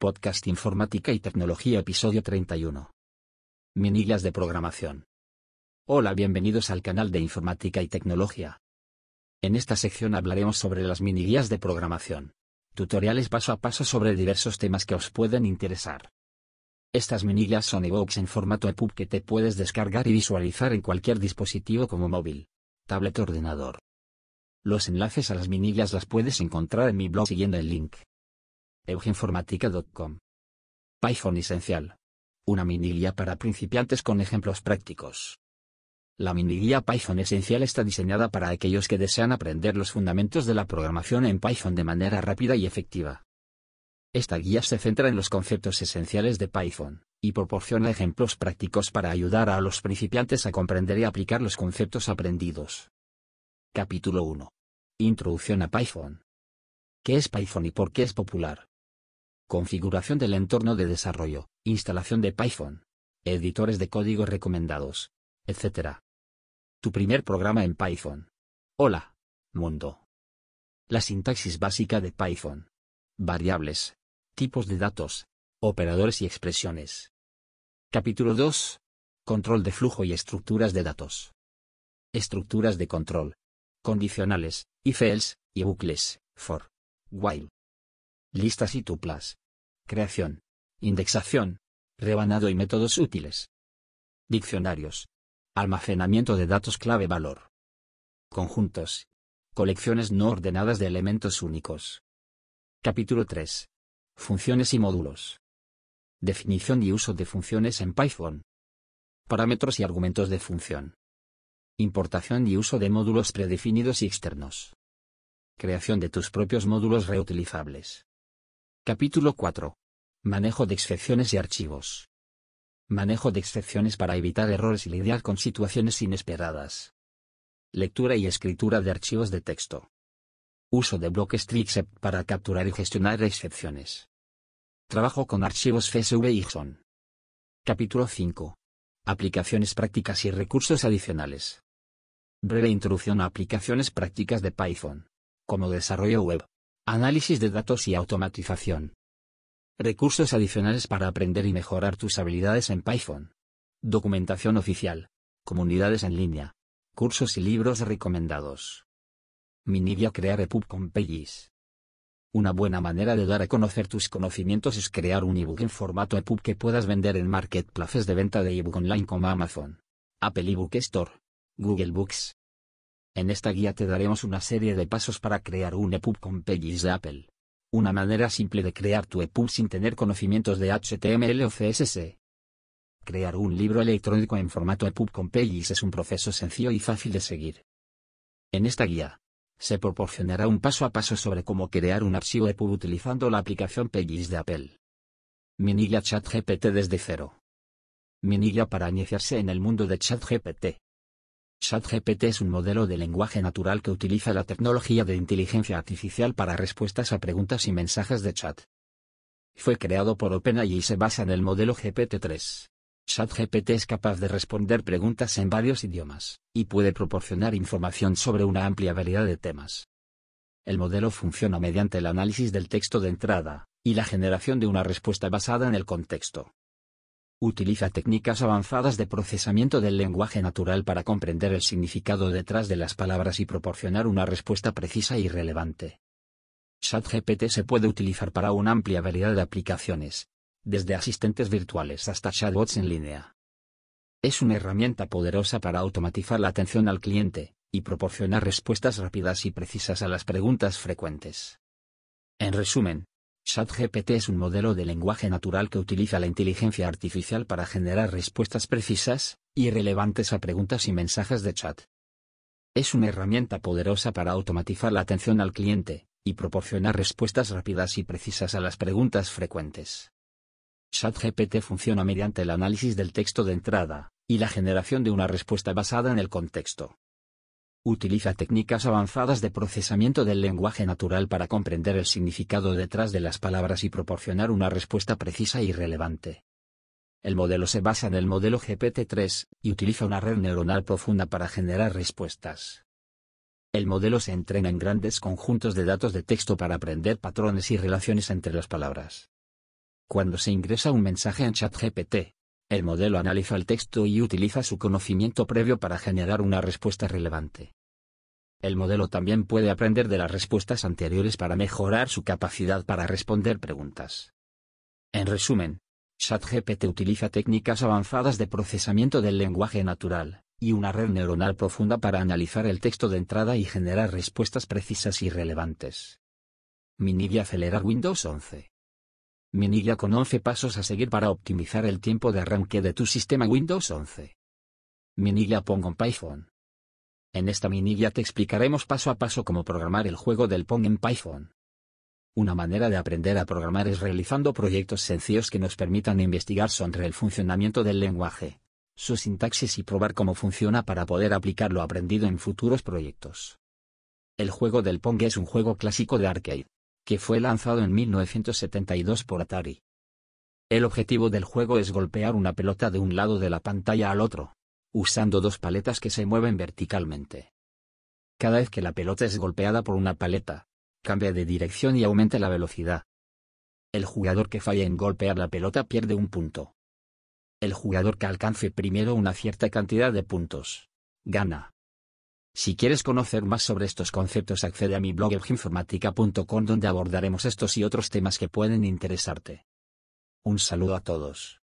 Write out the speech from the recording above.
Podcast Informática y Tecnología Episodio 31. Minillas de programación. Hola, bienvenidos al canal de Informática y Tecnología. En esta sección hablaremos sobre las miniguías de programación. Tutoriales paso a paso sobre diversos temas que os pueden interesar. Estas minillas son ebooks en formato EPUB que te puedes descargar y visualizar en cualquier dispositivo como móvil, tablet o ordenador. Los enlaces a las minillas las puedes encontrar en mi blog siguiendo el link euginformática.com. Python Esencial. Una miniguía para principiantes con ejemplos prácticos. La miniguía Python Esencial está diseñada para aquellos que desean aprender los fundamentos de la programación en Python de manera rápida y efectiva. Esta guía se centra en los conceptos esenciales de Python, y proporciona ejemplos prácticos para ayudar a los principiantes a comprender y aplicar los conceptos aprendidos. Capítulo 1. Introducción a Python. ¿Qué es Python y por qué es popular? Configuración del entorno de desarrollo, instalación de Python, editores de código recomendados, etc. Tu primer programa en Python. Hola, mundo. La sintaxis básica de Python. Variables, tipos de datos, operadores y expresiones. Capítulo 2. Control de flujo y estructuras de datos. Estructuras de control. Condicionales, if else, y bucles, for, while. Listas y tuplas. Creación. Indexación. Rebanado y métodos útiles. Diccionarios. Almacenamiento de datos clave valor. Conjuntos. Colecciones no ordenadas de elementos únicos. Capítulo 3. Funciones y módulos. Definición y uso de funciones en Python. Parámetros y argumentos de función. Importación y uso de módulos predefinidos y externos. Creación de tus propios módulos reutilizables. Capítulo 4. Manejo de excepciones y archivos. Manejo de excepciones para evitar errores y lidiar con situaciones inesperadas. Lectura y escritura de archivos de texto. Uso de bloques TreeExcept para capturar y gestionar excepciones. Trabajo con archivos CSV y JSON. Capítulo 5. Aplicaciones prácticas y recursos adicionales. Breve introducción a aplicaciones prácticas de Python. Como desarrollo web. Análisis de datos y automatización. Recursos adicionales para aprender y mejorar tus habilidades en Python. Documentación oficial. Comunidades en línea. Cursos y libros recomendados. Minivia Crear EPUB con Pages. Una buena manera de dar a conocer tus conocimientos es crear un ebook en formato EPUB que puedas vender en marketplaces de venta de ebook online como Amazon, Apple eBook Store, Google Books, en esta guía te daremos una serie de pasos para crear un EPUB con Pages de Apple. Una manera simple de crear tu EPUB sin tener conocimientos de HTML o CSS. Crear un libro electrónico en formato EPUB con Pages es un proceso sencillo y fácil de seguir. En esta guía, se proporcionará un paso a paso sobre cómo crear un archivo EPUB utilizando la aplicación Pages de Apple. Minilla ChatGPT desde cero. Minilla para iniciarse en el mundo de ChatGPT. ChatGPT es un modelo de lenguaje natural que utiliza la tecnología de inteligencia artificial para respuestas a preguntas y mensajes de chat. Fue creado por OpenAI y se basa en el modelo GPT-3. ChatGPT es capaz de responder preguntas en varios idiomas, y puede proporcionar información sobre una amplia variedad de temas. El modelo funciona mediante el análisis del texto de entrada, y la generación de una respuesta basada en el contexto. Utiliza técnicas avanzadas de procesamiento del lenguaje natural para comprender el significado detrás de las palabras y proporcionar una respuesta precisa y relevante. ChatGPT se puede utilizar para una amplia variedad de aplicaciones, desde asistentes virtuales hasta chatbots en línea. Es una herramienta poderosa para automatizar la atención al cliente, y proporcionar respuestas rápidas y precisas a las preguntas frecuentes. En resumen, ChatGPT es un modelo de lenguaje natural que utiliza la inteligencia artificial para generar respuestas precisas y relevantes a preguntas y mensajes de chat. Es una herramienta poderosa para automatizar la atención al cliente y proporcionar respuestas rápidas y precisas a las preguntas frecuentes. ChatGPT funciona mediante el análisis del texto de entrada y la generación de una respuesta basada en el contexto. Utiliza técnicas avanzadas de procesamiento del lenguaje natural para comprender el significado detrás de las palabras y proporcionar una respuesta precisa y relevante. El modelo se basa en el modelo GPT-3, y utiliza una red neuronal profunda para generar respuestas. El modelo se entrena en grandes conjuntos de datos de texto para aprender patrones y relaciones entre las palabras. Cuando se ingresa un mensaje en ChatGPT, el modelo analiza el texto y utiliza su conocimiento previo para generar una respuesta relevante. El modelo también puede aprender de las respuestas anteriores para mejorar su capacidad para responder preguntas. En resumen, ChatGPT utiliza técnicas avanzadas de procesamiento del lenguaje natural, y una red neuronal profunda para analizar el texto de entrada y generar respuestas precisas y relevantes. Minigia acelerar Windows 11. Minigia con 11 pasos a seguir para optimizar el tiempo de arranque de tu sistema Windows 11. Minigia Pong on Python. En esta minilla te explicaremos paso a paso cómo programar el juego del Pong en Python. Una manera de aprender a programar es realizando proyectos sencillos que nos permitan investigar sobre el funcionamiento del lenguaje, su sintaxis y probar cómo funciona para poder aplicar lo aprendido en futuros proyectos. El juego del Pong es un juego clásico de arcade, que fue lanzado en 1972 por Atari. El objetivo del juego es golpear una pelota de un lado de la pantalla al otro, usando dos paletas que se mueven verticalmente. Cada vez que la pelota es golpeada por una paleta, cambia de dirección y aumenta la velocidad. El jugador que falla en golpear la pelota pierde un punto el jugador que alcance primero una cierta cantidad de puntos, gana. Si quieres conocer más sobre estos conceptos accede a mi blog elginformática.com donde abordaremos estos y otros temas que pueden interesarte. Un saludo a todos.